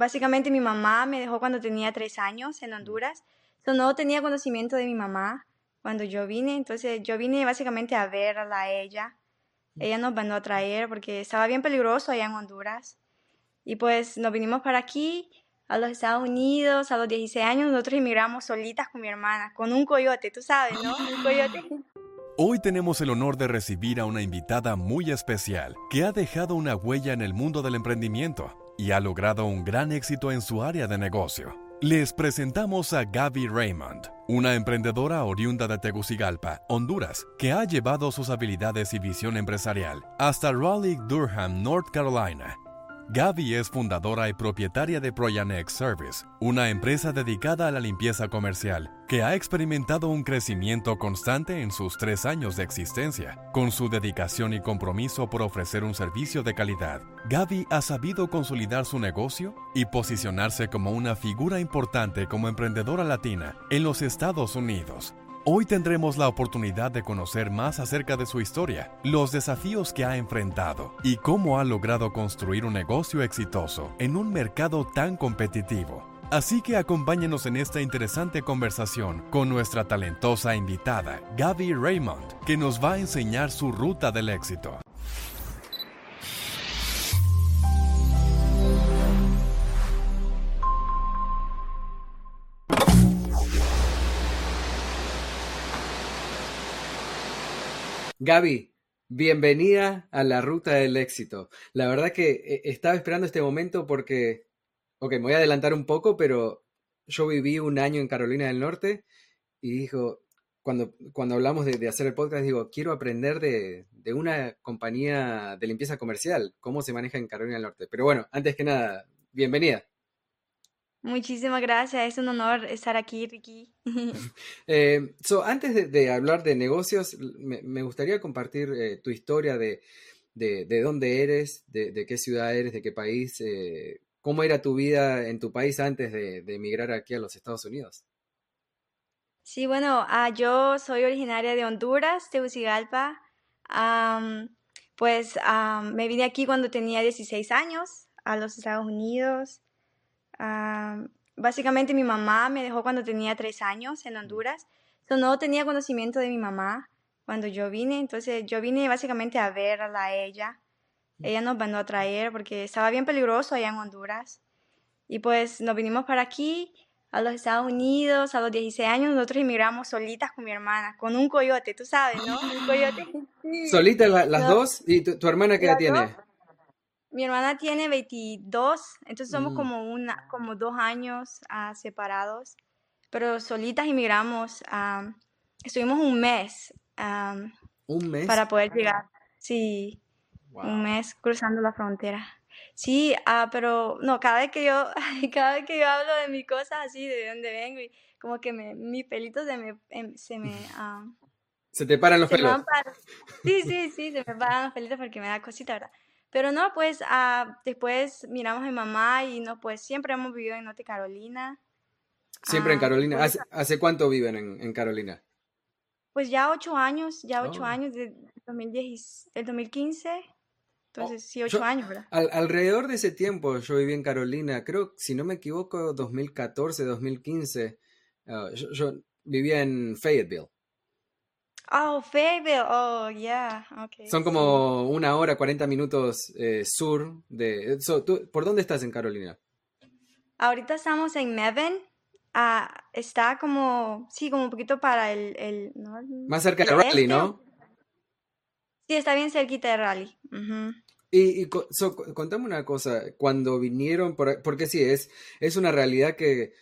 básicamente mi mamá me dejó cuando tenía tres años en Honduras. So, no tenía conocimiento de mi mamá cuando yo vine, entonces yo vine básicamente a verla a ella. Ella nos mandó a traer porque estaba bien peligroso allá en Honduras. Y pues nos vinimos para aquí, a los Estados Unidos, a los 16 años, nosotros emigramos solitas con mi hermana, con un coyote, tú sabes, ¿no? Un coyote. Hoy tenemos el honor de recibir a una invitada muy especial que ha dejado una huella en el mundo del emprendimiento y ha logrado un gran éxito en su área de negocio. Les presentamos a Gaby Raymond, una emprendedora oriunda de Tegucigalpa, Honduras, que ha llevado sus habilidades y visión empresarial hasta Raleigh-Durham, North Carolina, Gaby es fundadora y propietaria de Proyanex Service, una empresa dedicada a la limpieza comercial que ha experimentado un crecimiento constante en sus tres años de existencia. Con su dedicación y compromiso por ofrecer un servicio de calidad, Gaby ha sabido consolidar su negocio y posicionarse como una figura importante como emprendedora latina en los Estados Unidos. Hoy tendremos la oportunidad de conocer más acerca de su historia, los desafíos que ha enfrentado y cómo ha logrado construir un negocio exitoso en un mercado tan competitivo. Así que acompáñenos en esta interesante conversación con nuestra talentosa invitada, Gaby Raymond, que nos va a enseñar su ruta del éxito. Gaby, bienvenida a la ruta del éxito. La verdad que eh, estaba esperando este momento porque, ok, me voy a adelantar un poco, pero yo viví un año en Carolina del Norte y dijo, cuando, cuando hablamos de, hacer el podcast, digo, quiero aprender de, de, una compañía de limpieza comercial, cómo se maneja en Carolina del Norte. Pero bueno, antes que nada, bienvenida. Muchísimas gracias, es un honor estar aquí, Ricky. eh, so, antes de, hablar de negocios, me, gustaría compartir eh, tu historia de, de, de, dónde eres, de, qué ciudad eres, de qué país, eh, cómo era tu vida en tu país antes de, emigrar aquí a los Estados Unidos. Sí, bueno, ah, yo soy originaria de Honduras, Tegucigalpa. pues me vine aquí cuando tenía 16 años a los Estados Unidos. Ah, básicamente mi mamá me dejó cuando tenía tres años en Honduras. no tenía conocimiento de mi mamá cuando yo vine. Entonces yo vine básicamente a verla a ella. Ella nos mandó a traer porque estaba bien peligroso allá en Honduras. Y pues nos vinimos para aquí, a los Estados Unidos, a los 16 años. Nosotros emigramos solitas con mi hermana, con un coyote, tú sabes, ¿no? Un coyote. ¿Solitas las dos? ¿Y tu, hermana qué edad tiene? Mi hermana tiene 22, entonces somos mm. como, una, como dos años uh, separados, pero solitas emigramos. Um, estuvimos un mes. Um, ¿Un mes? Para poder llegar. Sí, un mes cruzando la frontera. Sí, uh, pero no, cada vez que yo, cada vez que yo hablo de mis cosas así, de dónde vengo, y como que me, mis pelitos se me, em, se me se te paran los pelos. Sí, sí, sí, se me paran los pelitos porque me da cosita, ¿verdad? Pero no, pues ah, después miramos a mi mamá y no, pues siempre hemos vivido en Norte Carolina. Siempre en ah, Carolina. Pues ¿Hace, cuánto viven en, Carolina? Pues ya ocho años, ya ocho oh. años, de 2010, del 2015. Entonces, sí, ocho años, ¿verdad? alrededor de ese tiempo yo viví en Carolina, creo, si no me equivoco, 2014, 2015. Ah, yo, yo, vivía en Fayetteville. Oh, Fayetteville. Oh, yeah. Okay. Son como una hora, 40 minutos eh, sur de... ¿Por dónde estás en Carolina? Ahorita estamos en Mebane. Ah, está como, sí, como un poquito para el... el Más cerca de Raleigh, ¿no? Sí, está bien cerquita de Raleigh. Y, y contame una cosa, cuando vinieron, porque sí, es, es una realidad que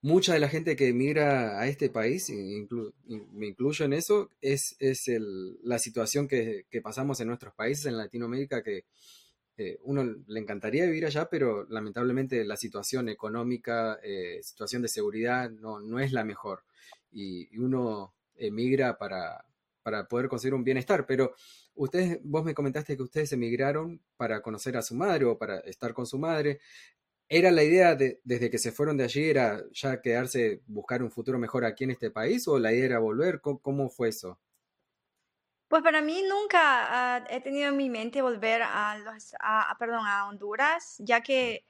mucha de la gente que emigra a este país, me incluyo en eso, es, es el, la situación que, pasamos en nuestros países, en Latinoamérica, que eh, uno le encantaría vivir allá, pero lamentablemente la situación económica, eh, situación de seguridad no, no es la mejor. Y, uno emigra para, para poder conseguir un bienestar, pero ustedes, vos me comentaste que ustedes emigraron para conocer a su madre o para estar con su madre. ¿Era la idea de, desde que se fueron de allí, era ya quedarse, buscar un futuro mejor aquí en este país o la idea era volver? ¿Cómo, fue eso? Pues para mí nunca ah, he tenido en mi mente volver a, los, perdón, a Honduras, ya que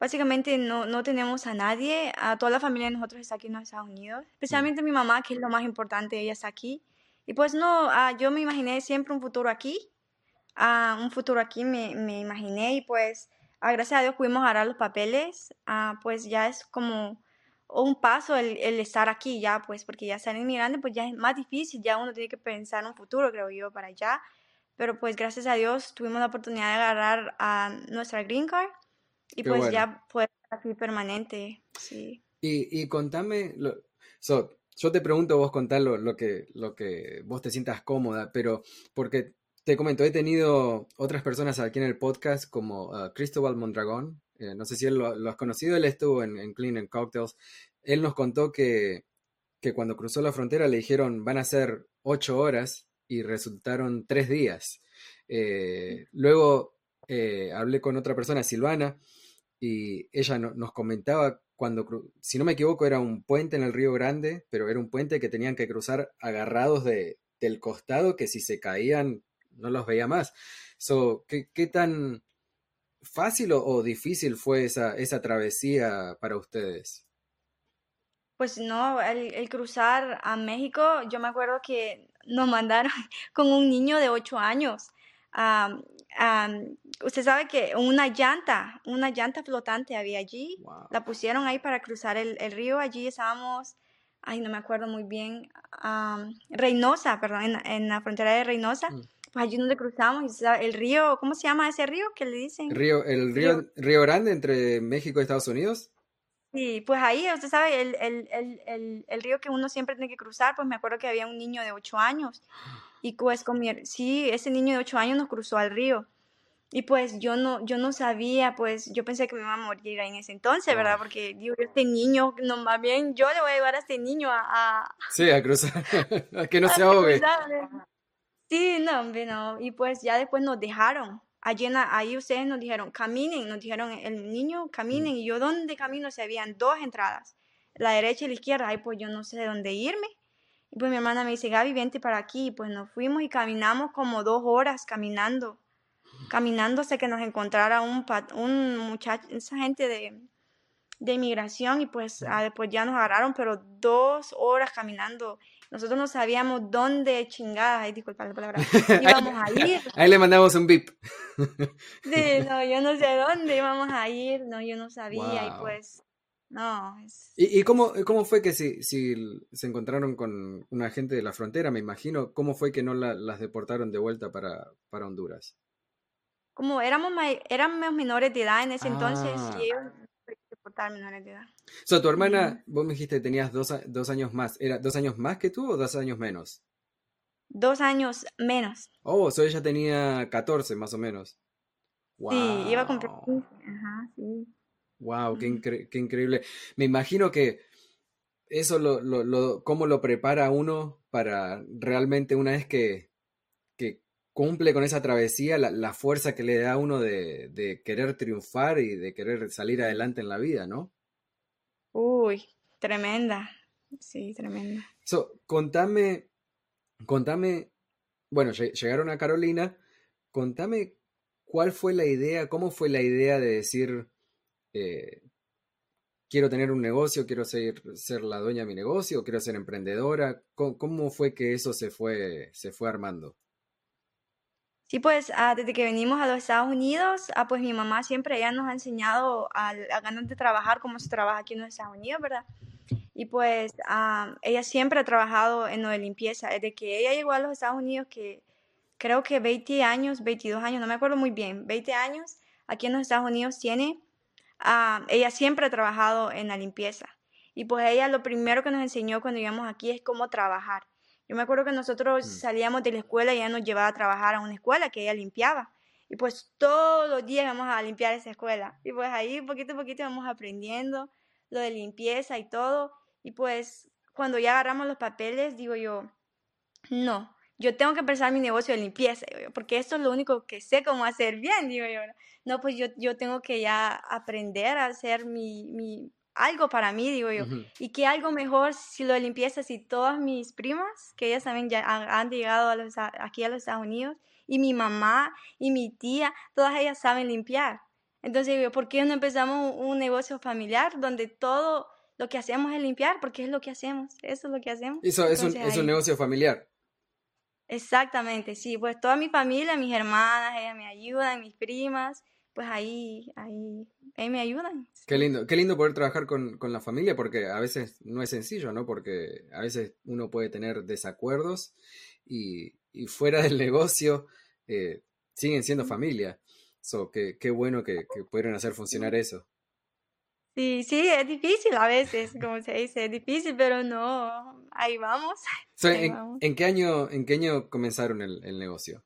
básicamente no, no tenemos a nadie, a toda la familia de nosotros está aquí en los Estados Unidos, especialmente mi mamá, que es lo más importante, ella está aquí. Y pues no, ah, yo me imaginé siempre un futuro aquí, ah, un futuro aquí me, me imaginé y pues ah, gracias a Dios pudimos agarrar los papeles, pues ya es como un paso el, el, estar aquí ya, pues porque ya ser inmigrante pues ya es más difícil, ya uno tiene que pensar en un futuro, creo yo, para allá. Pero pues gracias a Dios tuvimos la oportunidad de agarrar a nuestra green card y pues ya fue así permanente, sí. Y, y contame, lo, yo te pregunto vos contar lo, que, lo que vos te sientas cómoda, pero porque te comento, he tenido otras personas aquí en el podcast como uh, Cristóbal Mondragón, eh, no sé si él lo, has conocido, él estuvo en, Clean and Cocktails, él nos contó que, que cuando cruzó la frontera le dijeron van a ser ocho horas y resultaron tres días. Eh, luego eh, hablé con otra persona, Silvana, y ella nos comentaba cuando, si no me equivoco, era un puente en el Río Grande, pero era un puente que tenían que cruzar agarrados de, del costado, que si se caían no los veía más. So, ¿qué, ¿Qué tan fácil o, difícil fue esa, esa travesía para ustedes? Pues no, el, cruzar a México, yo me acuerdo que nos mandaron con un niño de 8 años usted sabe que una llanta, una llanta flotante había allí, la pusieron ahí para cruzar el, el, río, allí estábamos, ay, no me acuerdo muy bien, Reynosa, perdón, en, en, la frontera de Reynosa. Mm. Pues allí donde cruzamos, el río, ¿cómo se llama ese río que le dicen? Río, el río, río, Grande entre México y Estados Unidos. Sí, pues ahí, usted sabe, el, el, el, el, río que uno siempre tiene que cruzar, pues me acuerdo que había un niño de 8 años y pues con mi, sí, ese niño de 8 años nos cruzó al río. Y pues yo no, yo no sabía, pues yo pensé que me iba a morir en ese entonces, ¿verdad? Porque digo, este niño, no, más bien yo le voy a llevar a este niño a... sí, a cruzar, a que no se ahogue. Sí, no, no. Y pues ya después nos dejaron. Allí ahí ustedes nos dijeron, caminen, nos dijeron, el niño, caminen. Mm. Y yo, ¿dónde camino? Se habían dos entradas, la derecha y la izquierda. Ay, pues yo no sé de dónde irme. Y pues mi hermana me dice, Gaby, vente para aquí. Y pues nos fuimos y caminamos como dos horas caminando caminando hasta que nos encontrara un, un muchacho, esa gente de, de inmigración y pues ah, después ya nos agarraron, pero dos horas caminando. Nosotros no sabíamos dónde chingadas, ay, disculpa la palabra, íbamos a ir. Ahí le mandamos un bip. sí, no, yo no sé dónde íbamos a ir, no, yo no sabía y pues, no. ¿Y, y cómo, cómo, fue que si, si, se encontraron con una gente de la frontera, me imagino, cómo fue que no la, las deportaron de vuelta para, para Honduras? como éramos, éramos menores de edad en ese entonces y ah. ellos portar menores de edad. O sea, tu hermana, vos me dijiste que tenías dos, dos, años más. ¿Era dos años más que tú o dos años menos? Dos años menos. Oh, o sea, ella tenía 14 más o menos. Sí, iba a cumplir Ajá, sí. Wow, qué, qué, increíble. Me imagino que eso lo, lo, lo, cómo lo prepara uno para realmente una vez que cumple con esa travesía la, fuerza que le da a uno de, querer triunfar y de querer salir adelante en la vida, ¿no? Uy, tremenda. Sí, tremenda. So, contame, contame, bueno, llegaron a Carolina, contame cuál fue la idea, cómo fue la idea de decir, eh, quiero tener un negocio, quiero ser, ser, la dueña de mi negocio, quiero ser emprendedora. ¿Cómo, ¿Cómo, fue que eso se fue, se fue armando? Sí, pues ah, desde que venimos a los Estados Unidos, ah, pues mi mamá siempre ella nos ha enseñado a, a ganas de trabajar como se trabaja aquí en los Estados Unidos, ¿verdad? Y pues ah, ella siempre ha trabajado en lo de limpieza. Desde que ella llegó a los Estados Unidos, que creo que 20 años, 22 años, no me acuerdo muy bien, 20 años aquí en los Estados Unidos tiene, ella siempre ha trabajado en la limpieza. Y pues ella lo primero que nos enseñó cuando llegamos aquí es cómo trabajar. Yo me acuerdo que nosotros mm. salíamos de la escuela y ella nos llevaba a trabajar a una escuela que ella limpiaba. Y pues todos los días íbamos a limpiar esa escuela. Y pues ahí poquito a poquito íbamos aprendiendo lo de limpieza y todo. Y pues cuando ya agarramos los papeles, digo yo, no, yo tengo que empezar mi negocio de limpieza, porque esto es lo único que sé cómo hacer bien, digo yo. No, pues yo, yo tengo que ya aprender a hacer mi, mi, algo para mí, digo yo. Y que algo mejor si lo de limpieza, si todas mis primas, que ellas también ya han, llegado a los, aquí a los Estados Unidos, y mi mamá y mi tía, todas ellas saben limpiar. Entonces digo, ¿por qué no empezamos un negocio familiar donde todo lo que hacemos es limpiar? Porque es lo que hacemos, eso es lo que hacemos. Eso es, un, es un negocio familiar. Exactamente, sí, pues toda mi familia, mis hermanas, ellas me ayudan, mis primas, pues ahí, ahí, ahí me ayudan. Qué lindo, qué lindo poder trabajar con, con, la familia porque a veces no es sencillo, ¿no? Porque a veces uno puede tener desacuerdos y, y fuera del negocio eh, siguen siendo familia. So, qué, qué bueno que, que pudieron hacer funcionar eso. Sí, sí, es difícil a veces, como se dice, es difícil, pero no, ahí vamos. en, qué año, ¿En qué año comenzaron el, el, negocio?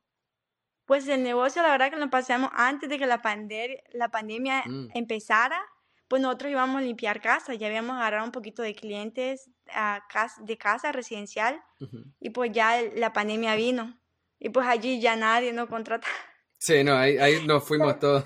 Pues el negocio, la verdad que lo pasamos antes de que la, pander la pandemia mm. empezara, pues nosotros íbamos a limpiar casa, ya habíamos agarrado un poquito de clientes a casa, de casa residencial y pues ya la pandemia vino y pues allí ya nadie nos contrata. Sí, no, ahí, ahí nos fuimos todos.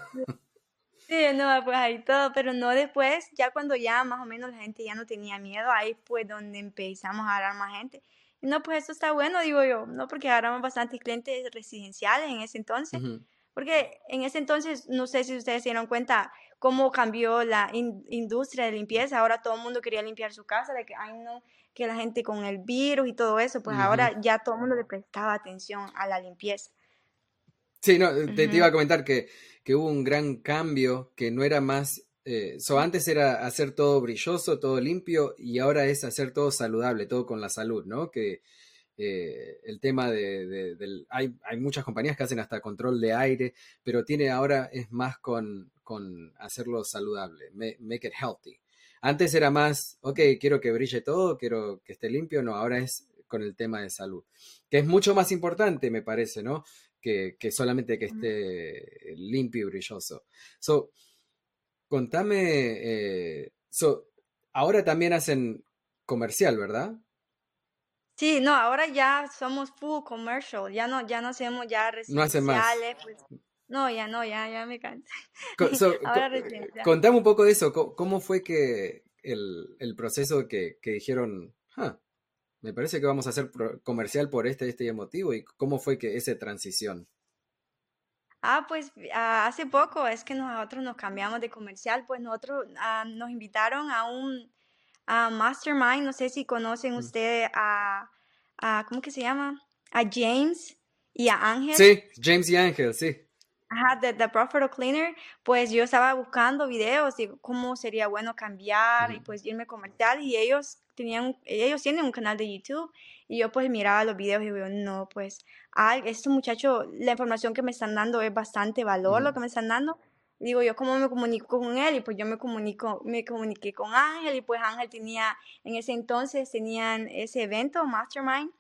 Sí, no, pues ahí todo, pero no después, ya cuando ya más o menos la gente ya no tenía miedo, ahí fue donde empezamos a agarrar más gente. No, pues eso está bueno, digo yo, no, porque agarramos bastantes clientes residenciales en ese entonces, porque en ese entonces, no sé si ustedes se dieron cuenta cómo cambió la industria de limpieza, ahora todo el mundo quería limpiar su casa, de que, ay no, que la gente con el virus y todo eso, pues ahora ya todo el mundo le prestaba atención a la limpieza. Sí, no, te, iba a comentar que, que, hubo un gran cambio, que no era más, eh, antes era hacer todo brilloso, todo limpio, y ahora es hacer todo saludable, todo con la salud, ¿no? Que eh, el tema de, del, hay, hay, muchas compañías que hacen hasta control de aire, pero tiene ahora es más con, con hacerlo saludable, make, it healthy. Antes era más, ok, quiero que brille todo, quiero que esté limpio, no, ahora es con el tema de salud, que es mucho más importante, me parece, ¿no? que, solamente que esté limpio y brilloso. So, contame, eh, so, ahora también hacen comercial, ¿verdad? Sí, no, ahora ya somos full commercial, ya no, ya no hacemos ya residenciales. No pues, no, ya no, ya, ya me cansé. contame un poco de eso, ¿cómo, fue que el, el proceso que, que dijeron, me parece que vamos a hacer comercial por este, este motivo. ¿Y cómo fue que esa transición? Ah, pues ah, hace poco es que nosotros nos cambiamos de comercial, pues nosotros ah, nos invitaron a un Mastermind, no sé si conocen mm. ustedes a, a, ¿cómo que se llama? A James y a Ángel. Sí, James y Ángel, sí. Ajá, de The Profit Cleaner, pues yo estaba buscando videos de cómo sería bueno cambiar y pues irme comercial y ellos tenían, ellos tienen un canal de YouTube y yo pues miraba los videos y digo, no, pues, ay, estos muchachos, la información que me están dando es bastante valor lo que me están dando. Digo, yo cómo me comunico con él y pues yo me comunico, me comuniqué con Ángel y pues Ángel tenía, en ese entonces tenían ese evento, Mastermind.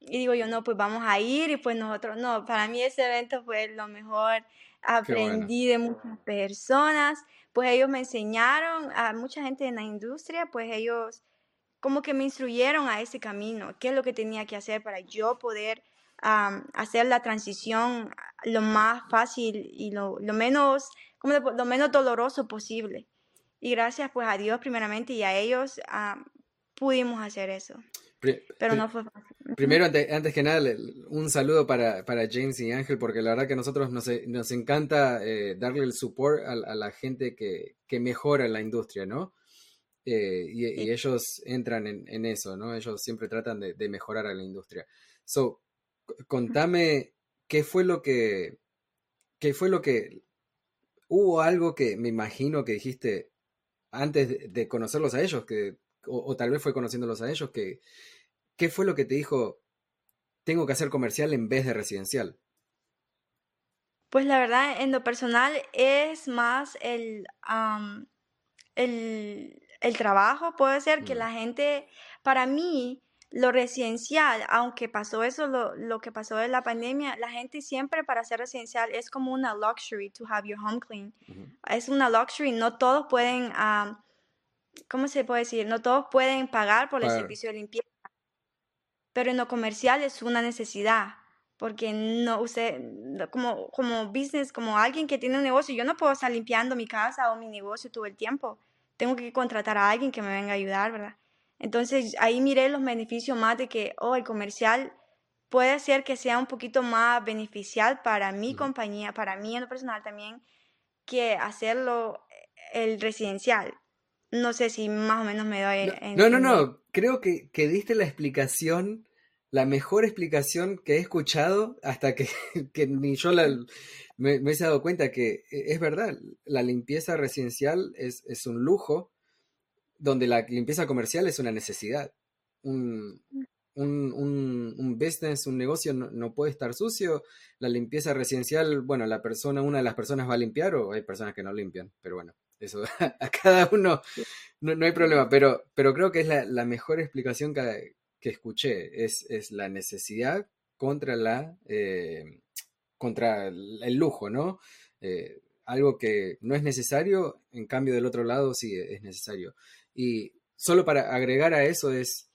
Y digo yo, no, pues vamos a ir y pues nosotros, no, para mí ese evento fue lo mejor, aprendí de muchas personas, pues ellos me enseñaron, a mucha gente en la industria, pues ellos como que me instruyeron a ese camino, qué es lo que tenía que hacer para yo poder hacer la transición lo más fácil y lo, menos, como lo menos doloroso posible. Y gracias pues a Dios primeramente y a ellos pudimos hacer eso. Pero no fue fácil. Primero, antes, que nada, un saludo para, James y Ángel, porque la verdad que a nosotros nos, nos encanta eh, darle el support a, a la gente que, que, mejora la industria, ¿no? Eh, y, ellos entran en, eso, ¿no? Ellos siempre tratan de, mejorar a la industria. So, contame qué fue lo que, qué fue lo que, hubo algo que me imagino que dijiste antes de, conocerlos a ellos, que, o, tal vez fue conociéndolos a ellos, que, ¿qué fue lo que te dijo, tengo que hacer comercial en vez de residencial? Pues la verdad, en lo personal es más el, el el trabajo, puede ser que la gente, para mí, lo residencial, aunque pasó eso, lo, que pasó en la pandemia, la gente siempre para ser residencial es como una luxury to have your home clean. Es una luxury, no todos pueden, ¿cómo se puede decir? No todos pueden pagar por el servicio de limpieza. Pero en lo comercial es una necesidad, porque no, usted, como, como business, como alguien que tiene un negocio, yo no puedo estar limpiando mi casa o mi negocio todo el tiempo tengo que contratar a alguien que me venga a ayudar, ¿verdad? Entonces ahí miré los beneficios más de que, oh, el comercial puede ser que sea un poquito más beneficial para mi compañía, para mí en lo personal también, que hacerlo el residencial. No sé si más o menos me doy. No, no, no, creo que, que, diste la explicación, la mejor explicación que he escuchado hasta que, que ni yo la, me, me, he dado cuenta que e, es verdad, la limpieza residencial es, es un lujo, donde la limpieza comercial es una necesidad. Un, mm un, un, business, un negocio no, puede estar sucio. La limpieza residencial, bueno, la persona, una de las personas va a limpiar o hay personas que no limpian, pero bueno, eso a cada uno no, hay problema, pero, pero creo que es la, mejor explicación que, que escuché, es, es, la necesidad contra la eh, contra el lujo, ¿no? Eh, algo que no es necesario, en cambio del otro lado sí es necesario. Y solo para agregar a eso es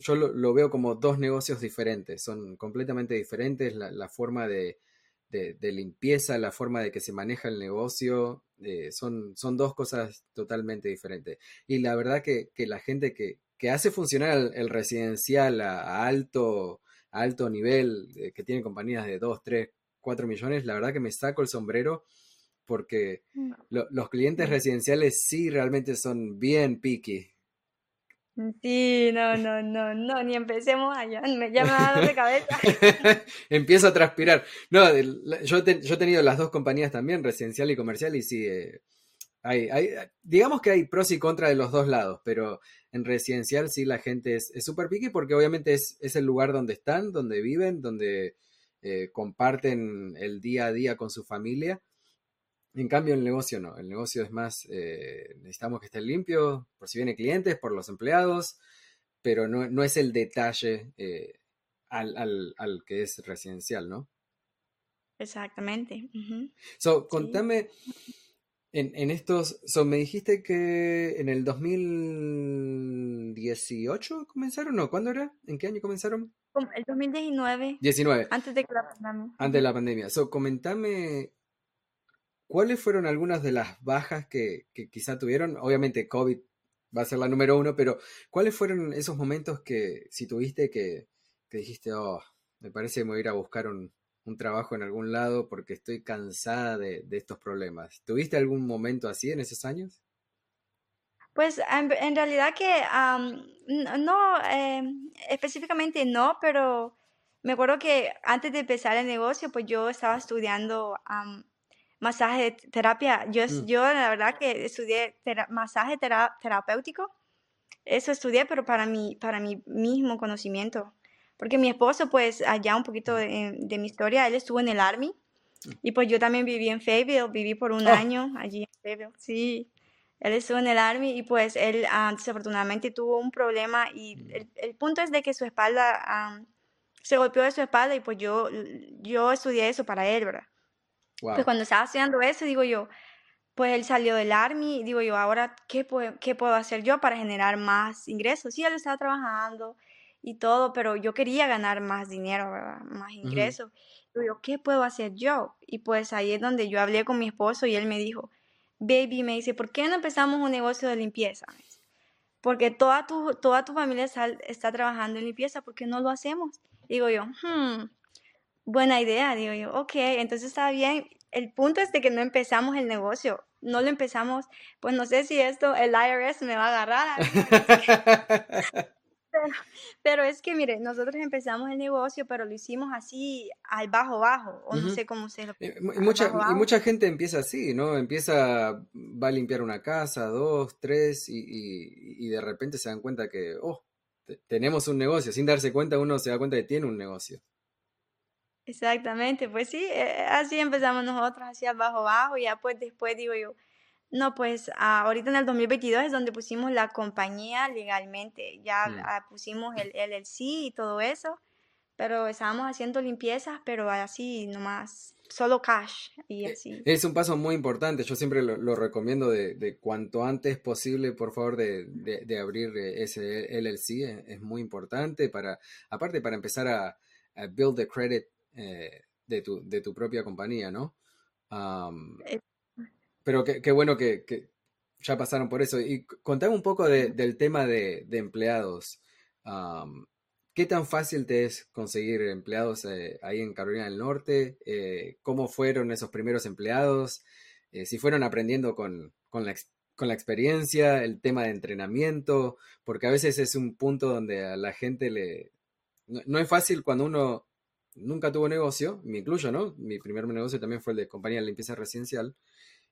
yo lo, veo como dos negocios diferentes, son completamente diferentes la, forma de, limpieza, la forma de que se maneja el negocio, eh, son, son dos cosas totalmente diferentes. Y la verdad que, la gente que, hace funcionar el, residencial a, alto, alto nivel, eh, que tiene compañías de 2, 3, 4 millones, la verdad que me saco el sombrero porque mm. los clientes residenciales sí realmente son bien picky. Sí, no, no, no, no, ni empecemos allá, me, da de cabeza. Empiezo a transpirar. No, yo, yo he tenido las dos compañías también, residencial y comercial, y sí, eh, hay, hay, digamos que hay pros y contras de los dos lados, pero en residencial sí la gente es súper piqui porque obviamente es, es, el lugar donde están, donde viven, donde eh, comparten el día a día con su familia. En cambio, el negocio no. El negocio es más, eh, necesitamos que esté limpio, por si vienen clientes, por los empleados, pero no, es el detalle eh, al, que es residencial, ¿no? Exactamente. So, contame, en, estos, so, me dijiste que en el 2018 comenzaron, ¿no? ¿Cuándo era? ¿En qué año comenzaron? El 2019. 19. Antes de la pandemia. Antes de la pandemia. So, comentame ¿Cuáles fueron algunas de las bajas que, quizá tuvieron? Obviamente COVID va a ser la número uno, pero ¿cuáles fueron esos momentos que si tuviste que, dijiste, oh, me parece que me voy a ir a buscar un, trabajo en algún lado porque estoy cansada de, estos problemas? ¿Tuviste algún momento así en esos años? Pues en, realidad que no, em, específicamente no, pero me acuerdo que antes de empezar el negocio, pues yo estaba estudiando masaje terapia. Yo, mm. yo la verdad que estudié masaje terapéutico. Eso estudié, pero para mi, para mi mismo conocimiento. Porque mi esposo, pues, allá un poquito mm. de, mi historia, él estuvo en el Army. Mm. Y pues yo también viví en Fayetteville, viví por un oh. año allí en Fayetteville. Sí, él estuvo en el Army y pues él ah, desafortunadamente tuvo un problema y el, punto es de que su espalda se golpeó de su espalda y pues yo, yo estudié eso para él, ¿verdad? Pues cuando estaba estudiando eso, digo yo, pues él salió del Army, digo yo, ahora, ¿qué, ¿qué puedo hacer yo para generar más ingresos? Sí, él estaba trabajando y todo, pero yo quería ganar más dinero, ¿verdad? Más ingresos. Digo yo, ¿qué puedo hacer yo? Y pues ahí es donde yo hablé con mi esposo y él me dijo, baby, me dice, ¿por qué no empezamos un negocio de limpieza? Porque toda tu, toda tu familia está, está trabajando en limpieza, ¿por qué no lo hacemos? Digo yo, hmm, Buena idea, digo yo. Ok, entonces está bien. El punto es de que no empezamos el negocio. No lo empezamos, pues no sé si esto, el IRS me va a agarrar. pero, es que, mire, nosotros empezamos el negocio, pero lo hicimos así al bajo bajo, o no sé cómo se lo... Y mucha, y mucha gente empieza así, ¿no? Empieza, va a limpiar una casa, dos, tres, y, y, y de repente se dan cuenta que, oh, tenemos un negocio. Sin darse cuenta, uno se da cuenta que tiene un negocio. Exactamente, pues sí, eh, así empezamos nosotros, así abajo abajo, y ya pues después digo yo, no, pues ahorita en el 2022 es donde pusimos la compañía legalmente, ya mm. ah, pusimos el LLC y todo eso, pero estábamos haciendo limpiezas, pero así nomás, solo cash y e, así. Es un paso muy importante, yo siempre lo, recomiendo de, cuanto antes posible, por favor, de, de, abrir ese LLC, es, muy importante para, aparte para empezar a, a build the credit eh, de, tu, de tu propia compañía, ¿no? Eh, pero qué, bueno que, ya pasaron por eso. Y contame un poco del tema de, empleados. ¿Qué tan fácil te es conseguir empleados eh, ahí en Carolina del Norte? ¿Cómo fueron esos primeros empleados? eh, si fueron aprendiendo con, con, la, con la experiencia, el tema de entrenamiento, porque a veces es un punto donde a la gente le... No, es fácil cuando uno nunca tuvo negocio, me incluyo, ¿no? Mi primer negocio también fue el de compañía de limpieza residencial,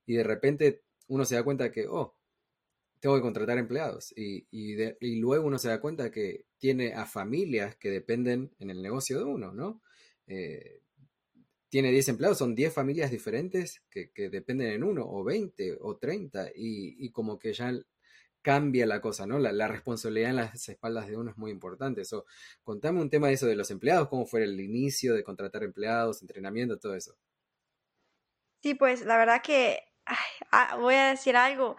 y de repente uno se da cuenta que, oh, tengo que contratar empleados. Y, y, luego uno se da cuenta que tiene a familias que dependen en el negocio de uno, ¿no? Eh, tiene 10 empleados, son 10 familias diferentes que, dependen en uno, o 20, o 30, y, como que ya cambia la cosa, ¿no? La, responsabilidad en las espaldas de uno es muy importante. Eso, contame un tema de eso de los empleados, cómo fue el inicio de contratar empleados, entrenamiento, todo eso. Sí, pues la verdad que ah, voy a decir algo.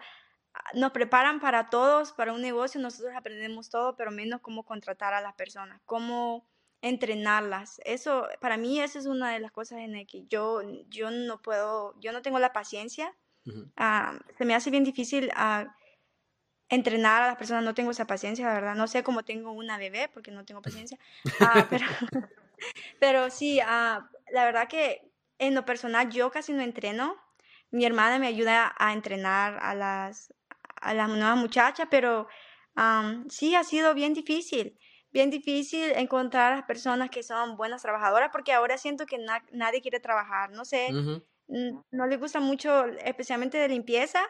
Nos preparan para todos, para un negocio, nosotros aprendemos todo, pero menos cómo contratar a las personas, cómo entrenarlas. Eso, para mí, esa es una de las cosas en las que yo, yo no puedo, yo no tengo la paciencia. Ah, se me hace bien difícil uh, entrenar a las personas, no tengo esa paciencia, la verdad. No sé cómo tengo una bebé, porque no tengo paciencia. Uh, pero, pero sí, la verdad que en lo personal yo casi no entreno. Mi hermana me ayuda a entrenar a las, a las nuevas muchachas, pero sí ha sido bien difícil bien difícil encontrar a las personas que son buenas trabajadoras porque ahora siento que nadie quiere trabajar, no sé, no le gusta mucho, especialmente de limpieza,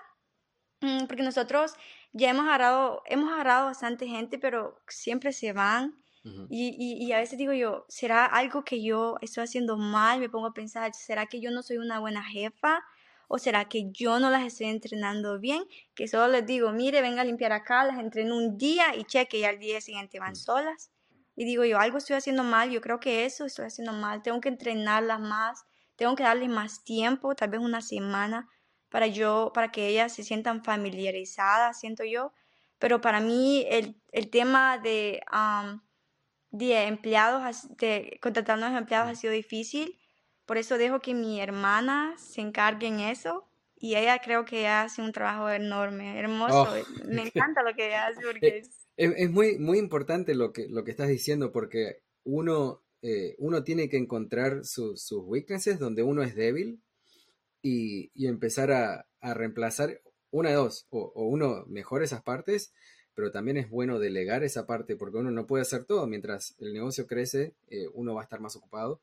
mm, porque nosotros ya hemos agarrado, hemos agarrado bastante gente, pero siempre se van. y, y, y, a veces digo yo, ¿será algo que yo estoy haciendo mal? Me pongo a pensar, ¿será que yo no soy una buena jefa? ¿O será que yo no las estoy entrenando bien? Que solo les digo, mire, venga a limpiar acá, las entreno un día y cheque y al día siguiente van mm. solas. Y digo yo, algo estoy haciendo mal, yo creo que eso estoy haciendo mal, tengo que entrenarlas más, tengo que darles más tiempo, tal vez una semana, para yo, para que ellas se sientan familiarizadas, siento yo. Pero para mí el, el tema de, de empleados, de contratar nuevos empleados ha sido difícil por eso dejo que mi hermana se encargue en eso y ella creo que hace un trabajo enorme, hermoso. Oh. Me encanta lo que ella hace porque eh, es... es... muy, muy importante lo que, lo que estás diciendo porque uno, eh, uno tiene que encontrar sus weaknesses donde uno es débil y, empezar a, reemplazar una de dos, o, uno mejora esas partes, pero también es bueno delegar esa parte porque uno no puede hacer todo. Mientras el negocio crece, eh, uno va a estar más ocupado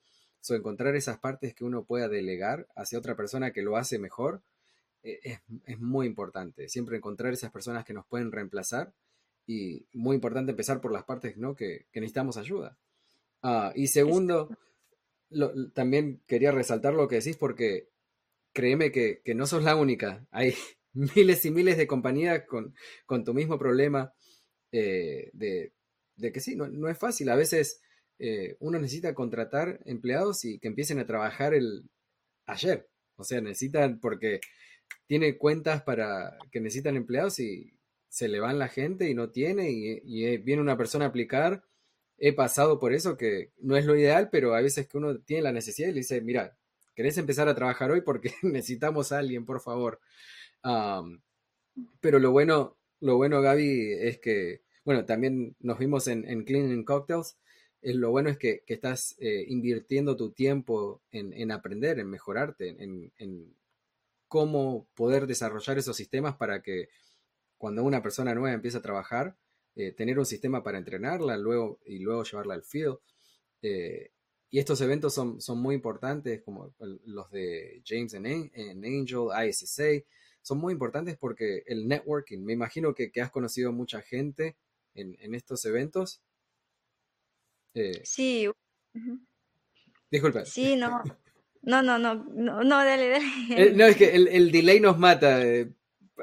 encontrar esas partes que uno pueda delegar hacia otra persona que lo hace mejor eh, es, muy importante. Siempre encontrar esas personas que nos pueden reemplazar y muy importante empezar por las partes ¿no? que, necesitamos ayuda. Ah, y segundo, también quería resaltar lo que decís porque créeme que, no sos la única. Hay miles y miles de compañías con, tu mismo problema eh, de, que sí, no, no, es fácil. A veces eh, uno necesita contratar empleados y que empiecen a trabajar el ayer. O sea, necesitan, porque tiene cuentas para que necesitan empleados y se le van la gente y no tiene y, eh, viene una persona a aplicar. He pasado por eso que no es lo ideal, pero a veces que uno tiene la necesidad y le dice, mira, ¿querés empezar a trabajar hoy? Porque necesitamos a alguien, por favor. pero lo bueno, lo bueno, Gaby, es que, bueno, también nos vimos en, en Cleaning Cocktails lo bueno es que, estás eh, invirtiendo tu tiempo en, aprender, en mejorarte, en, cómo poder desarrollar esos sistemas para que cuando una persona nueva empieza a trabajar, eh, tener un sistema para entrenarla luego, y luego llevarla al field. Eh, y estos eventos son, son, muy importantes, como los de James en, Angel, ISSA, son muy importantes porque el networking, me imagino que, has conocido mucha gente en estos eventos eh, sí. Disculpa. Sí, no. No, no, no, no, no dale, dale. Eh, no, es que el, delay nos mata. Eh,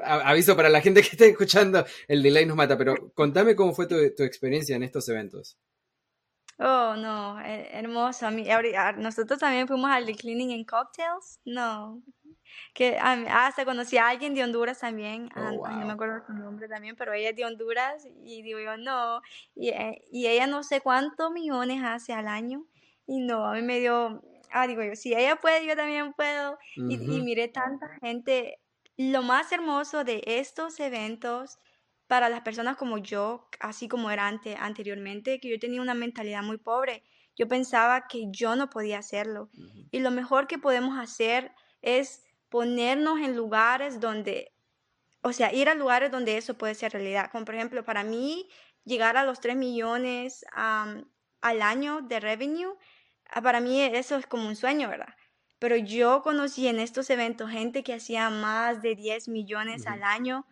aviso para la gente que está escuchando, el delay nos mata, pero contame cómo fue tu, tu experiencia en estos eventos. Oh, no, hermoso. Nosotros también fuimos al Cleaning and Cocktails. No, que hasta conocí a alguien de Honduras también, oh, no me acuerdo su nombre también, pero ella es de Honduras y digo yo, no, y, eh, y, ella no sé cuántos millones hace al año y no, a mí me dio, ah, digo yo, si ella puede, yo también puedo y, y miré tanta gente. Lo más hermoso de estos eventos para las personas como yo, así como era anteriormente, que yo tenía una mentalidad muy pobre. Yo pensaba que yo no podía hacerlo. Y lo mejor que podemos hacer es ponernos en lugares donde, o sea, ir a lugares donde eso puede ser realidad. Como por ejemplo, para mí, llegar a los 3 millones al año de revenue, ah, para mí eso es como un sueño, ¿verdad? Pero yo conocí en estos eventos gente que hacía más de 10 millones al año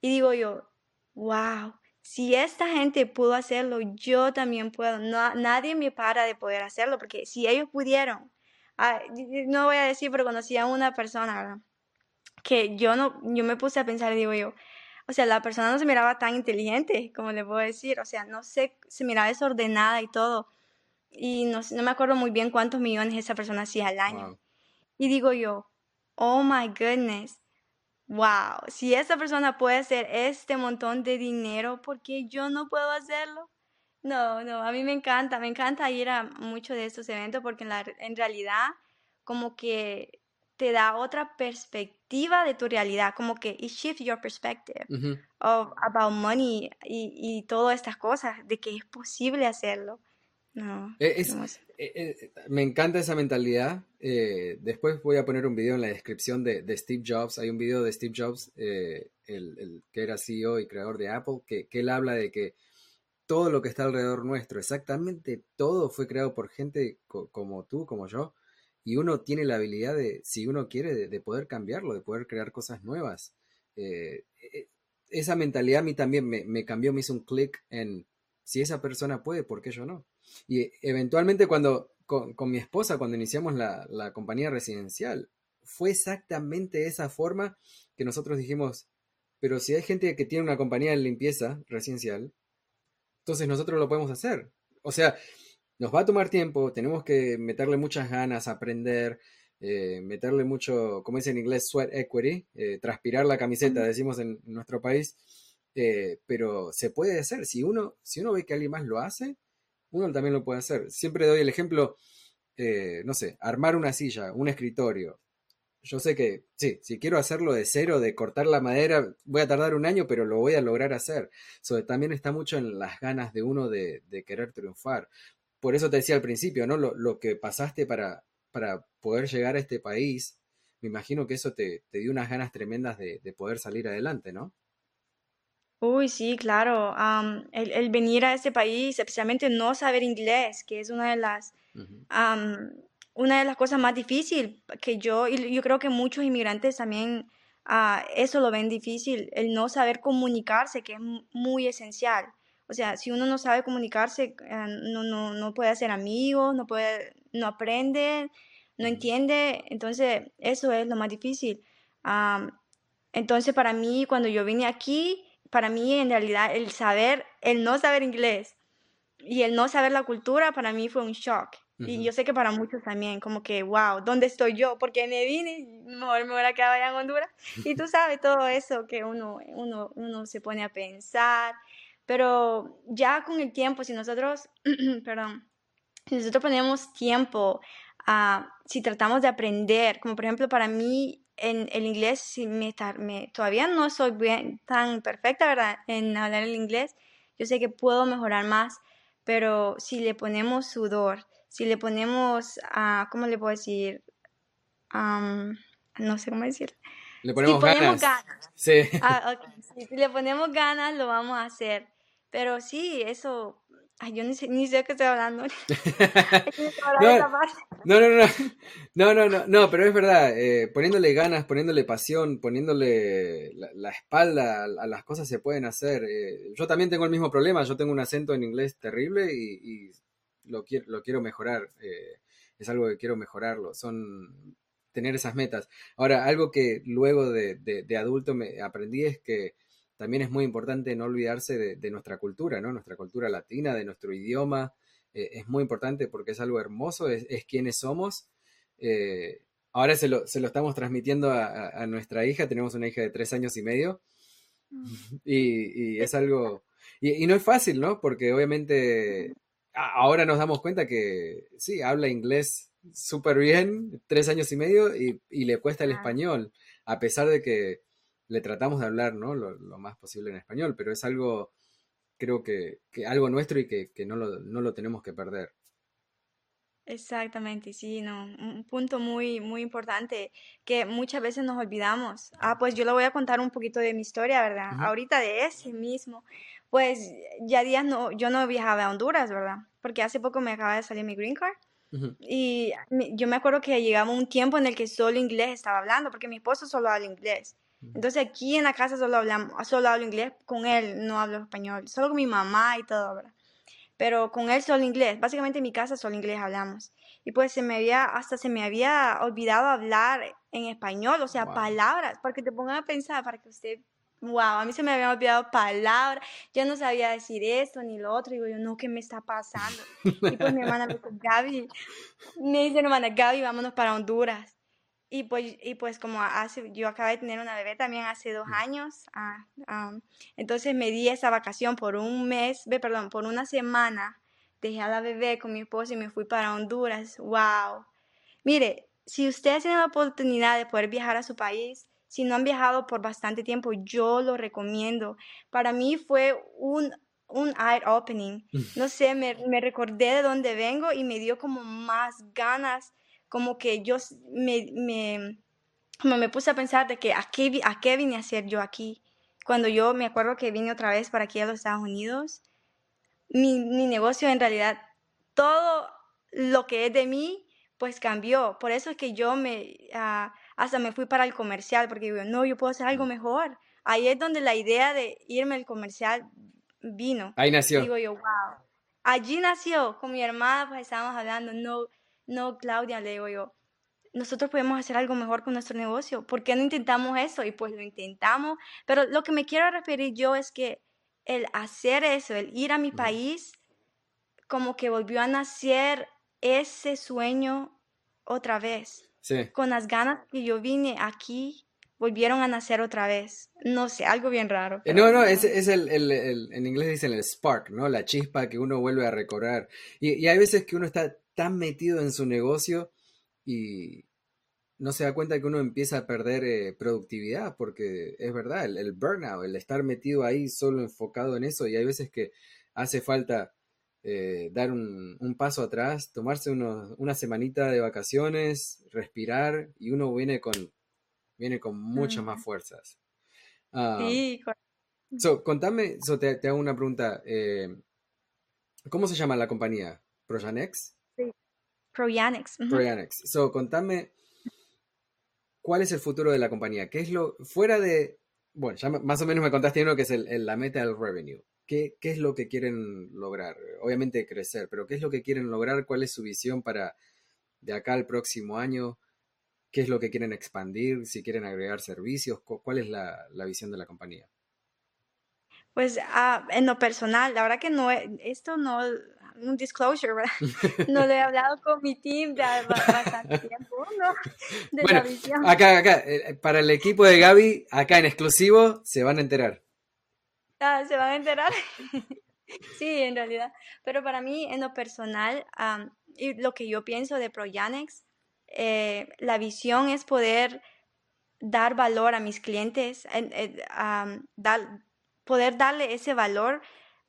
y digo yo, wow, si esta gente pudo hacerlo, yo también puedo. No, nadie me para de poder hacerlo porque si ellos pudieron, ah, no voy a decir, pero conocí a una persona, ¿verdad? Que yo no, yo me puse a pensar, digo yo, o sea, la persona no se miraba tan inteligente, como le puedo decir, o sea, no sé, se miraba desordenada y todo. Y no, no me acuerdo muy bien cuántos millones esa persona hacía al año. Y digo yo, oh my goodness, wow, si esa persona puede hacer este montón de dinero, ¿por qué yo no puedo hacerlo? No, no, a mí me encanta, me encanta ir a muchos de estos eventos porque en, la, en realidad como que te da otra perspectiva de tu realidad, como que it shifts your perspective of, about money y, y todas estas cosas, de que es posible hacerlo. No, e, e, e, me encanta esa mentalidad. Eh, después voy a poner un video en la descripción de, de Steve Jobs. Hay un video de Steve Jobs, eh, el, el, que era CEO y creador de Apple, que, que él habla de que todo lo que está alrededor nuestro, exactamente todo fue creado por gente como tú, como yo, y uno tiene la habilidad de, si uno quiere, de, poder cambiarlo, de poder crear cosas nuevas. Eh, eh, esa mentalidad a mí también me, cambió, me hizo un clic en si esa persona puede, ¿por qué yo no? Y eventualmente cuando, con, mi esposa, cuando iniciamos la, la, compañía residencial, fue exactamente esa forma que nosotros dijimos, pero si hay gente que tiene una compañía de limpieza residencial, entonces nosotros lo podemos hacer. O sea, nos va a tomar tiempo, tenemos que meterle muchas ganas, aprender, eh, meterle mucho, como dice en inglés, sweat equity, eh, transpirar la camiseta, decimos en, nuestro país, eh, pero se puede hacer. Si uno, si uno ve que alguien más lo hace, uno también lo puede hacer. Siempre doy el ejemplo, no sé, armar una silla, un escritorio. Yo sé que, sí, si quiero hacerlo de cero, de cortar la madera, voy a tardar un año, pero lo voy a lograr hacer. también está mucho en las ganas de uno de, de querer triunfar por eso te decía al principio, ¿no? Lo, que pasaste para, para poder llegar a este país, me imagino que eso te, dio unas ganas tremendas de, poder salir adelante, ¿no? Uy, sí, claro. el, venir a este país, especialmente no saber inglés, que es una de las, una de las cosas más difíciles que yo, y yo creo que muchos inmigrantes también uh, eso lo ven difícil, el no saber comunicarse, que es muy esencial. O sea, si uno no sabe comunicarse, eh, no, no, no puede hacer amigos, no, puede, no aprende, no entiende. Entonces, eso es lo más difícil. entonces, para mí, cuando yo vine aquí, para mí, en realidad, el saber, el no saber inglés y el no saber la cultura, para mí fue un shock. Y yo sé que para muchos también, como que, wow, ¿dónde estoy yo? Porque me vine, mejor me hubiera quedado allá en Honduras. Y tú sabes todo eso que uno, uno, uno se pone a pensar. Pero ya con el tiempo, si nosotros, perdón, si nosotros ponemos tiempo, a si tratamos de aprender, como por ejemplo para mí en el inglés, si me, me, todavía no soy bien, tan perfecta, ¿verdad? En hablar el inglés, yo sé que puedo mejorar más, pero si le ponemos sudor, si le ponemos, uh, ¿cómo le puedo decir? no sé cómo decir. Le ponemos, ganas. Sí. Ah, si le ponemos ganas, lo vamos a hacer. Pero sí, eso, ay, yo ni sé, ni sé qué estoy hablando. no, no, no, no, no, no, no, pero es verdad, eh, poniéndole ganas, poniéndole pasión, poniéndole la, espalda a, las cosas se pueden hacer. Eh, yo también tengo el mismo problema, yo tengo un acento en inglés terrible y, lo, quiero, lo quiero mejorar, eh, es algo que quiero mejorarlo, son tener esas metas. Ahora, algo que luego de, de adulto me aprendí es que también es muy importante no olvidarse de, nuestra cultura, ¿no? Nuestra cultura latina, de nuestro idioma. Eh, es muy importante porque es algo hermoso, es, quienes somos. Eh, ahora se lo, estamos transmitiendo a, nuestra hija, tenemos una hija de tres años y medio. Mm. Y, es algo... Y, no es fácil, ¿no? Porque obviamente ahora nos damos cuenta que sí, habla inglés súper bien, tres años y medio, y, y le cuesta el español, a pesar de que le tratamos de hablar ¿no? lo, más posible en español, pero es algo, creo que, algo nuestro y que, no, lo, no, lo, tenemos que perder. Exactamente, sí, no, un punto muy, muy importante que muchas veces nos olvidamos. Ah, pues yo le voy a contar un poquito de mi historia, ¿verdad? Ahorita de ese mismo, pues ya días no, yo no viajaba a Honduras, ¿verdad? Porque hace poco me acaba de salir mi green card. Y yo me acuerdo que llegaba un tiempo en el que solo inglés estaba hablando, porque mi esposo solo habla inglés. Entonces aquí en la casa solo, hablamos, solo hablo inglés, con él no hablo español, solo con mi mamá y todo, ¿verdad? pero con él solo inglés. Básicamente en mi casa solo inglés hablamos. Y pues se me había, hasta se me había olvidado hablar en español, o sea, palabras, para que te pongan a pensar, para que usted, wow, a mí se me habían olvidado palabras, yo no sabía decir esto ni lo otro, y digo yo, no, ¿qué me está pasando? y pues mi hermana me dice, Gaby, me dice, hermana, Gaby, vámonos para Honduras. Y pues, y pues como hace, yo acabé de tener una bebé también hace dos años, ah, entonces me di esa vacación por un mes, perdón, por una semana, dejé a la bebé con mi esposo y me fui para Honduras. ¡Wow! Mire, si ustedes tienen la oportunidad de poder viajar a su país, si no han viajado por bastante tiempo, yo lo recomiendo. Para mí fue un, un eye opening. Mm. No sé, me, me recordé de dónde vengo y me dio como más ganas como que yo me, me, me puse a pensar de que a qué, a qué vine a hacer yo aquí. Cuando yo me acuerdo que vine otra vez para aquí a los Estados Unidos, mi, mi negocio en realidad, todo lo que es de mí, pues cambió. Por eso es que yo me, ah, hasta me fui para el comercial, porque digo, no, yo puedo hacer algo mejor. Ahí es donde la idea de irme al comercial vino. Ahí nació. Digo yo, wow. Allí nació, con mi hermana, pues estábamos hablando, no, no, Claudia, le digo yo, nosotros podemos hacer algo mejor con nuestro negocio. ¿Por qué no intentamos eso? Y pues lo intentamos. Pero lo que me quiero referir yo es que el hacer eso, el ir a mi país, como que volvió a nacer ese sueño otra vez. Sí. Con las ganas que yo vine aquí, volvieron a nacer otra vez. No sé, algo bien raro. Eh, no, no, es, es el, el, en inglés dicen el spark, ¿no? La chispa que uno vuelve a recordar. Y, y hay veces que uno está tan metido en su negocio y no se da cuenta que uno empieza a perder eh, productividad, porque es verdad, el, burnout, el estar metido ahí solo enfocado en eso, y hay veces que hace falta eh, dar un, paso atrás, tomarse una semanita de vacaciones, respirar, y uno viene con, viene con muchas más fuerzas. Ah, sí, so, contame, te, hago una pregunta. Eh, ¿Cómo se llama la compañía? ¿Projanex? Proyanix. So, contame, ¿cuál es el futuro de la compañía? ¿Qué es lo, fuera de, bueno, ya más o menos me contaste uno que es la meta del revenue. ¿Qué, ¿Qué, es lo que quieren lograr? Obviamente crecer, pero ¿qué es lo que quieren lograr? ¿Cuál es su visión para de acá al próximo año? ¿Qué es lo que quieren expandir? Si quieren agregar servicios, ¿cuál es la, la visión de la compañía? Pues ah, en lo personal, la verdad que no, esto no, un disclosure, ¿verdad? No le he hablado con mi team de bastante tiempo, ¿no? De bueno, la visión. acá, acá, eh, para el equipo de Gaby, acá en exclusivo, se van a enterar. Ah, se van a enterar. sí, en realidad. Pero para mí, en lo personal, y lo que yo pienso de Proyanex, eh, la visión es poder dar valor a mis clientes, eh, dar, poder darle ese valor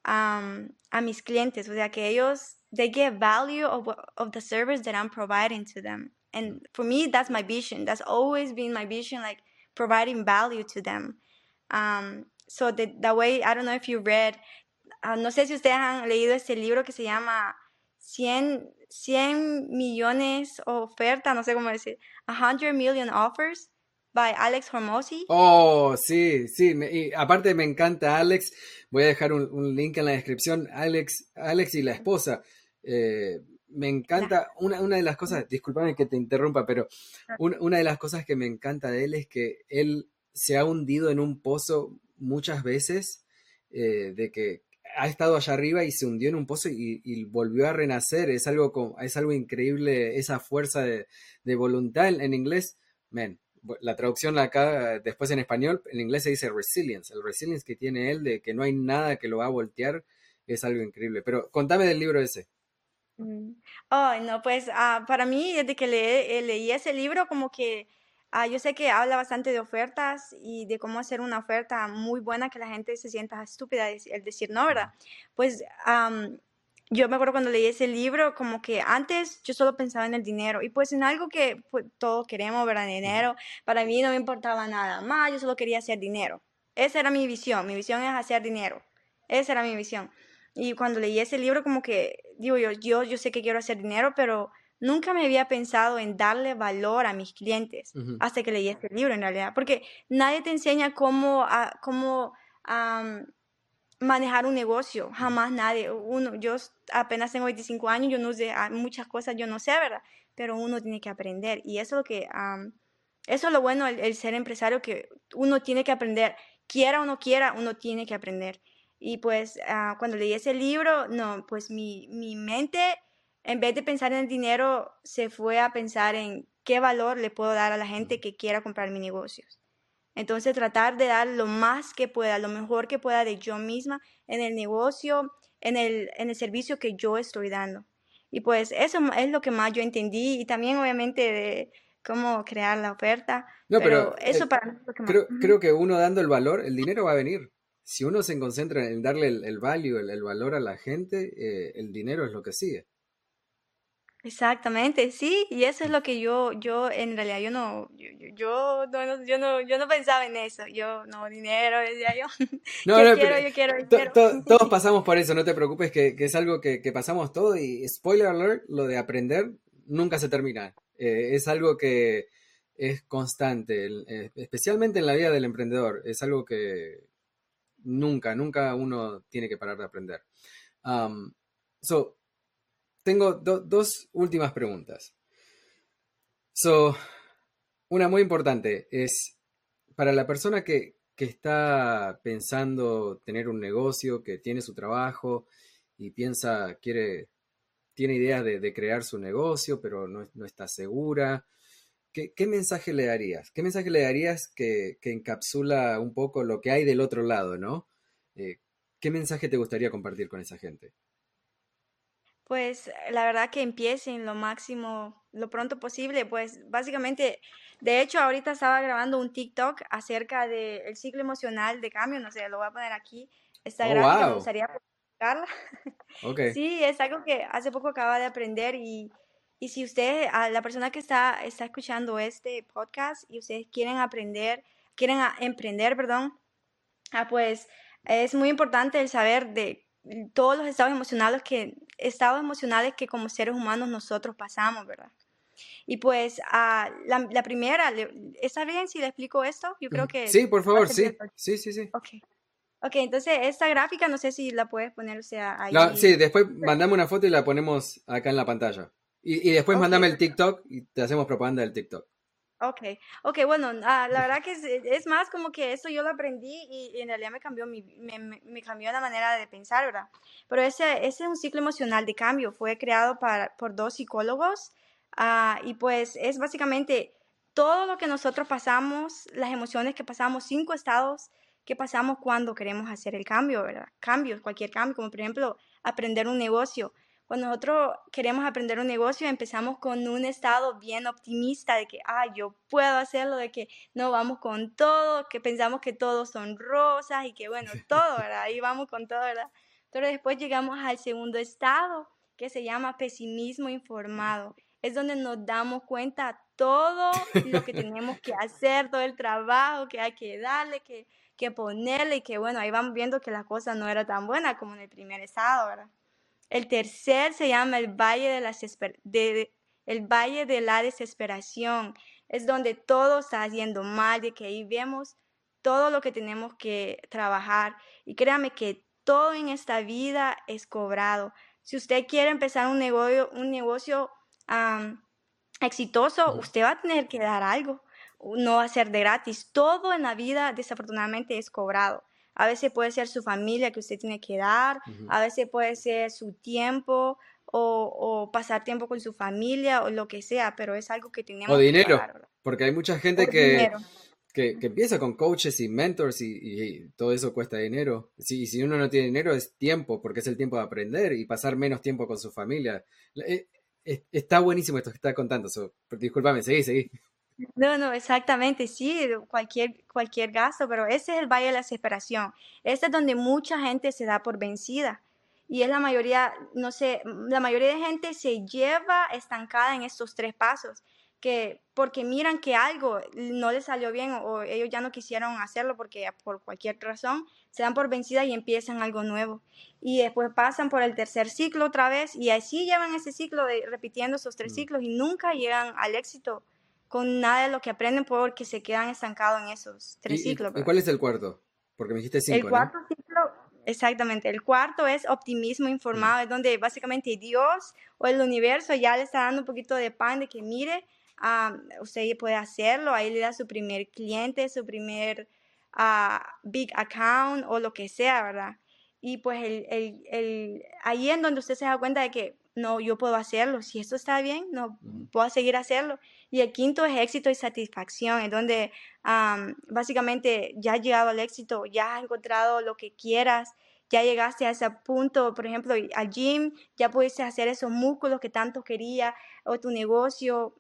um, a mis clientes, o sea, que ellos, they get value of, of the service that I'm providing to them. And for me, that's my vision. That's always been my vision, like providing value to them. Um, so the, the way, I don't know if you read, uh, no sé si ustedes han leído este libro que se llama 100, 100 millones ofertas, no sé cómo decir, 100 million offers by Alex Hormozy. Oh, sí, sí. y aparte me encanta Alex. Voy a dejar un, link en la descripción. Alex, Alex y la esposa. Eh, me encanta. Una, una, de las cosas, discúlpame que te interrumpa, pero una de las cosas que me encanta de él es que él se ha hundido en un pozo muchas veces. Eh, de que ha estado allá arriba y se hundió en un pozo y, volvió a renacer. Es algo, es algo increíble, esa fuerza de, voluntad en, inglés. Man, la traducción acá después en español, en inglés se dice resilience. El resilience que tiene él de que no hay nada que lo va a voltear es algo increíble. Pero contame del libro ese. Mm. Ay, no, pues ah, para mí, desde que eh, leí ese libro, como que ah, yo sé que habla bastante de ofertas y de cómo hacer una oferta muy buena que la gente se sienta estúpida el decir no, ¿verdad? Pues yo me acuerdo cuando leí ese libro, como que antes yo solo pensaba en el dinero y pues en algo que pues, todos queremos, ¿verdad? Dinero. Para mí no me importaba nada más, yo solo quería hacer dinero. Esa era mi visión, mi visión es hacer dinero. Esa era mi visión. Y cuando leí ese libro, como que, digo yo, yo, yo sé que quiero hacer dinero, pero nunca me había pensado en darle valor a mis clientes hasta que leí este libro, en realidad. Porque nadie te enseña cómo, a, cómo manejar un negocio, jamás nadie. Uno, yo apenas tengo 25 años, yo no sé, muchas cosas yo no sé, ¿verdad? Pero uno tiene que aprender. Y eso es lo que, eso es lo bueno el, ser empresario, que uno tiene que aprender. Quiera o no quiera, uno tiene que aprender. Y pues ah, cuando leí ese libro, no, pues mi, mi mente, en vez de pensar en el dinero, se fue a pensar en qué valor le puedo dar a la gente que quiera comprar mis negocios. Entonces tratar de dar lo más que pueda, lo mejor que pueda de yo misma en el negocio, en el, en el servicio que yo estoy dando. Y pues eso es lo que más yo entendí y también obviamente de cómo crear la oferta. No, pero, eso eh, para mí es lo que más... Creo, creo, que uno dando el valor, el dinero va a venir. Si uno se concentra en darle el, el value, el, valor a la gente, eh, el dinero es lo que sigue. Exactamente, sí, y eso es lo que yo, yo en realidad yo no, yo, yo, no, yo no, yo no pensaba en eso, yo no dinero, decía yo, no, yo, quiero, yo quiero, quiero. todos pasamos por eso, no te preocupes que, que es algo que, que, pasamos todo y spoiler alert, lo de aprender nunca se termina, eh, es algo que es constante, eh, especialmente en la vida del emprendedor, es algo que nunca, nunca uno tiene que parar de aprender. Um, so, tengo dos últimas preguntas. So, una muy importante es para la persona que, está pensando tener un negocio, que tiene su trabajo y piensa, quiere, tiene idea de, crear su negocio, pero no, está segura. ¿Qué, mensaje le darías? ¿Qué mensaje le darías que, encapsula un poco lo que hay del otro lado, no? Eh, ¿Qué mensaje te gustaría compartir con esa gente? Pues la verdad que empiecen lo máximo, lo pronto posible. Pues básicamente, de hecho, ahorita estaba grabando un TikTok acerca del ciclo emocional de cambio. No sé, lo voy a poner aquí. Esta oh, gráfica me gustaría publicarla. Okay. sí, es algo que hace poco acaba de aprender y, y si usted, a la persona que está, está escuchando este podcast y ustedes quieren aprender, quieren emprender, perdón, ah, pues es muy importante el saber de todos los estados emocionales que, estados emocionales que como seres humanos nosotros pasamos, ¿verdad? Y pues uh, la, la, primera, ¿está bien si le explico esto? Yo creo que... Sí, por favor, sí. Sí, sí, sí. Ok. Ok, entonces esta gráfica no sé si la puedes poner, o sea, ahí. sí, después mandame una foto y la ponemos acá en la pantalla. Y, y después mandame el TikTok y te hacemos propaganda del TikTok. Ok, ok, bueno, ah, la verdad que es, más como que eso yo lo aprendí y, en realidad me cambió, mi, me, cambió la manera de pensar, ¿verdad? Pero ese, ese es un ciclo emocional de cambio, fue creado para, por dos psicólogos uh, y pues es básicamente todo lo que nosotros pasamos, las emociones que pasamos, cinco estados que pasamos cuando queremos hacer el cambio, ¿verdad? Cambios, cualquier cambio, como por ejemplo aprender un negocio, cuando nosotros queremos aprender un negocio, empezamos con un estado bien optimista de que, ah, yo puedo hacerlo, de que no vamos con todo, que pensamos que todos son rosas y que, bueno, todo, ¿verdad? Ahí vamos con todo, ¿verdad? Pero después llegamos al segundo estado, que se llama pesimismo informado. Es donde nos damos cuenta todo lo que tenemos que hacer, todo el trabajo que hay que darle, que, que ponerle, y que, bueno, ahí vamos viendo que la cosa no era tan buena como en el primer estado, ¿verdad? El tercer se llama el Valle de la, de, el valle de la Desesperación. Es donde todo está yendo mal, de que ahí vemos todo lo que tenemos que trabajar. Y créame que todo en esta vida es cobrado. Si usted quiere empezar un negocio, un negocio exitoso, usted va a tener que dar algo. No va a ser de gratis. Todo en la vida, desafortunadamente, es cobrado. A veces puede ser su familia que usted tiene que dar, a veces puede ser su tiempo o, pasar tiempo con su familia o lo que sea, pero es algo que tenemos o dinero, porque hay mucha gente que, que, empieza con coaches y mentors y, todo eso cuesta dinero. Si, si uno no tiene dinero es tiempo, porque es el tiempo de aprender y pasar menos tiempo con su familia. Eh, está buenísimo esto que está contando. So, discúlpame, seguí, seguí. No, no, exactamente, sí, cualquier, cualquier gasto, pero ese es el valle de la desesperación. Este es donde mucha gente se da por vencida. Y es la mayoría, no sé, la mayoría de gente se lleva estancada en estos tres pasos que porque miran que algo no les salió bien o ellos ya no quisieron hacerlo porque por cualquier razón se dan por vencida y empiezan algo nuevo. Y después pasan por el tercer ciclo otra vez y así llevan ese ciclo de repitiendo esos tres mm. ciclos y nunca llegan al éxito con nada de lo que aprenden porque se quedan estancados en esos tres ciclos. ¿Y, cuál es el cuarto? Porque me dijiste cinco. El cuarto ciclo, exactamente. El cuarto es optimismo informado, mm. es donde básicamente Dios o el universo ya le está dando un poquito de pan de que mire, usted puede hacerlo, ahí le da su primer cliente, su primer uh, big account o lo que sea, ¿verdad? Y pues el, el, el, ahí en donde usted se da cuenta de que no, yo puedo hacerlo, si esto está bien, no, puedo seguir hacerlo. Y el quinto es éxito y satisfacción, es donde básicamente ya has llegado al éxito, ya has encontrado lo que quieras, ya llegaste a ese punto, por ejemplo, al gym, ya pudiste hacer esos músculos que tanto quería, o tu negocio,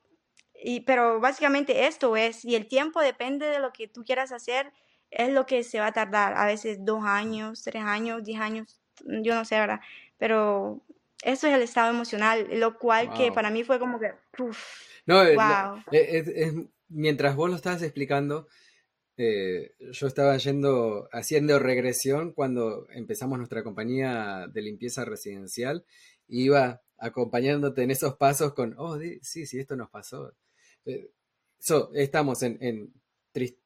y, pero básicamente esto es, y el tiempo depende de lo que tú quieras hacer, es lo que se va a tardar, a veces dos años, tres años, diez años, yo no sé, ¿verdad? Pero eso es el estado emocional, lo cual que para mí fue como que, no, wow. es, mientras vos lo estabas explicando, eh, yo estaba yendo, haciendo regresión cuando empezamos nuestra compañía de limpieza residencial, iba acompañándote en esos pasos con, oh, sí, sí, esto nos pasó. Eh, estamos en, en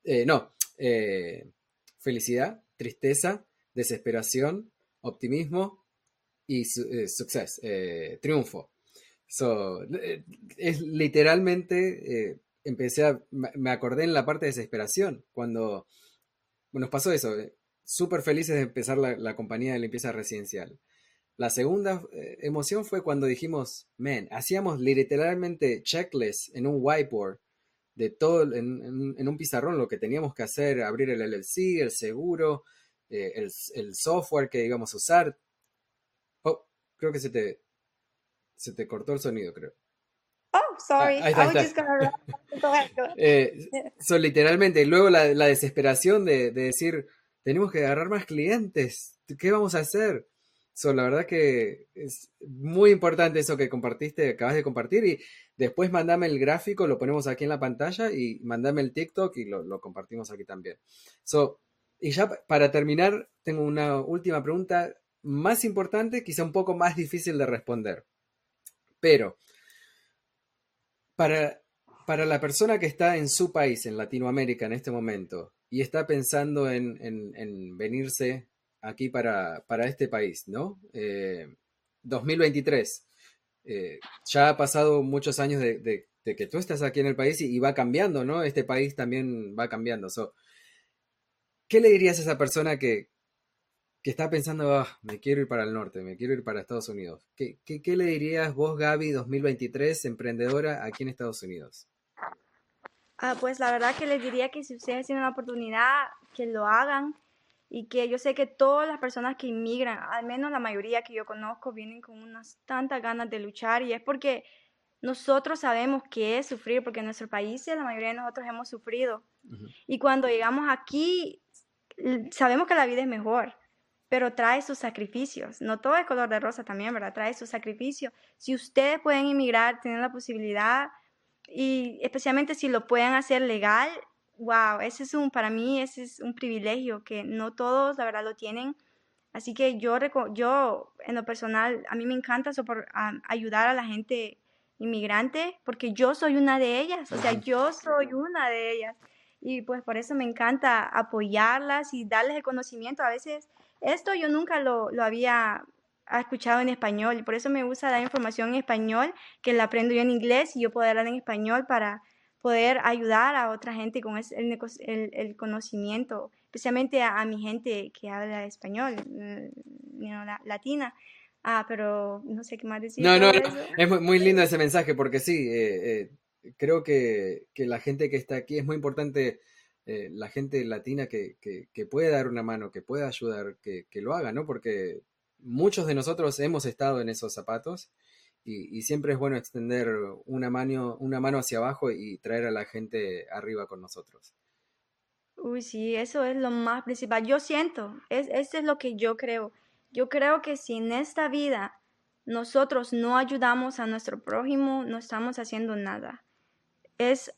eh, no, eh, felicidad, tristeza, desesperación, optimismo y suceso, triunfo. Es literalmente, empecé a, me acordé en la parte de desesperación, cuando nos pasó eso, súper felices de empezar la, la compañía de limpieza residencial. La segunda eh, emoción fue cuando dijimos, man, hacíamos literalmente checklists en un whiteboard de todo, en, un pizarrón, lo que teníamos que hacer, abrir el LLC, el seguro, eh, el, software que íbamos a usar. Oh, creo que se te, se te cortó el sonido, creo. Oh, sorry. I was just eh, literalmente, luego la, desesperación de, de decir, tenemos que agarrar más clientes, ¿qué vamos a hacer? So, la verdad que es muy importante eso que compartiste, acabas de compartir y después mandame el gráfico, lo ponemos aquí en la pantalla y mandame el TikTok y lo, compartimos aquí también. So, y ya para terminar, tengo una última pregunta más importante, quizá un poco más difícil de responder. Pero, para, para la persona que está en su país, en Latinoamérica en este momento, y está pensando en, en venirse aquí para, este país, ¿no? 2023. Eh, eh, ya ha pasado muchos años de, que tú estás aquí en el país y, va cambiando, ¿no? Este país también va cambiando. ¿Qué le dirías a esa persona que, está pensando, ah, me quiero ir para el norte, me quiero ir para Estados Unidos? ¿Qué, qué le dirías vos, Gaby, 2023, emprendedora aquí en Estados Unidos? Ah, pues la verdad que les diría que si ustedes tienen la oportunidad, que lo hagan, y que yo sé que todas las personas que inmigran, al menos la mayoría que yo conozco, vienen con unas tantas ganas de luchar y es porque nosotros sabemos qué es sufrir, porque en nuestro país la mayoría de nosotros hemos sufrido. Y cuando llegamos aquí, sabemos que la vida es mejor, pero trae sus sacrificios. No todo es color de rosa también, ¿verdad? Trae sus sacrificios. Si ustedes pueden inmigrar, tienen la posibilidad, y especialmente si lo pueden hacer legal, wow, ese es un, para mí ese es un privilegio que no todos, la verdad, lo tienen. Así que yo, yo en lo personal, a mí me encanta ayudar a la gente inmigrante porque yo soy una de ellas, o sea, yo soy una de ellas. Y pues por eso me encanta apoyarlas y darles el conocimiento. A veces esto yo nunca lo, lo había escuchado en español y por eso me gusta dar información en español, que la aprendo yo en inglés y yo puedo hablar en español para poder ayudar a otra gente con el, el, conocimiento, especialmente a, mi gente que habla español, mm, latina. Ah, pero no sé qué más decir. No, no, es muy, lindo ese mensaje porque sí, eh, eh, creo que, la gente que está aquí es muy importante, eh, la gente latina que, que, puede dar una mano, que pueda ayudar, que, que lo haga, ¿no? Porque muchos de nosotros hemos estado en esos zapatos y, siempre es bueno extender una mano, una mano hacia abajo y traer a la gente arriba con nosotros. Uy, sí, eso es lo más principal. Yo siento, es, eso es lo que yo creo. Yo creo que si en esta vida nosotros no ayudamos a nuestro prójimo, no estamos haciendo nada. Es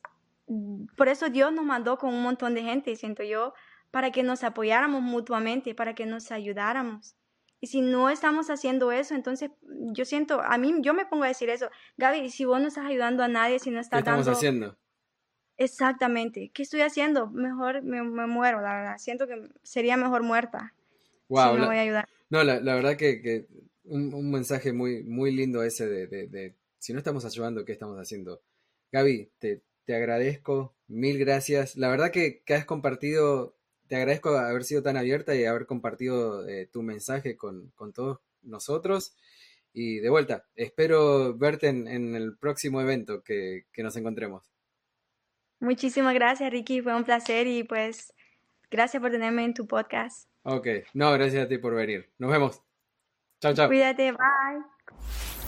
por eso Dios nos mandó con un montón de gente, siento yo, para que nos apoyáramos mutuamente, para que nos ayudáramos. Y si no estamos haciendo eso, entonces yo siento, a mí yo me pongo a decir eso, Gaby, si vos no estás ayudando a nadie, si no estás ¿Qué estamos haciendo? Exactamente. ¿Qué estoy haciendo? Mejor me, muero, la verdad. Siento que sería mejor muerta. Wow, si no voy a ayudar. No, la, verdad que, un, mensaje muy, muy lindo ese de, si no estamos ayudando, ¿qué estamos haciendo? Gaby, te, te agradezco, mil gracias. La verdad que, que, has compartido, te agradezco haber sido tan abierta y haber compartido eh, tu mensaje con, con, todos nosotros. Y de vuelta, espero verte en, en el próximo evento que, que nos encontremos. Muchísimas gracias, Ricky. Fue un placer y pues gracias por tenerme en tu podcast. Ok, no, gracias a ti por venir. Nos vemos. Chao, chao. Cuídate, bye.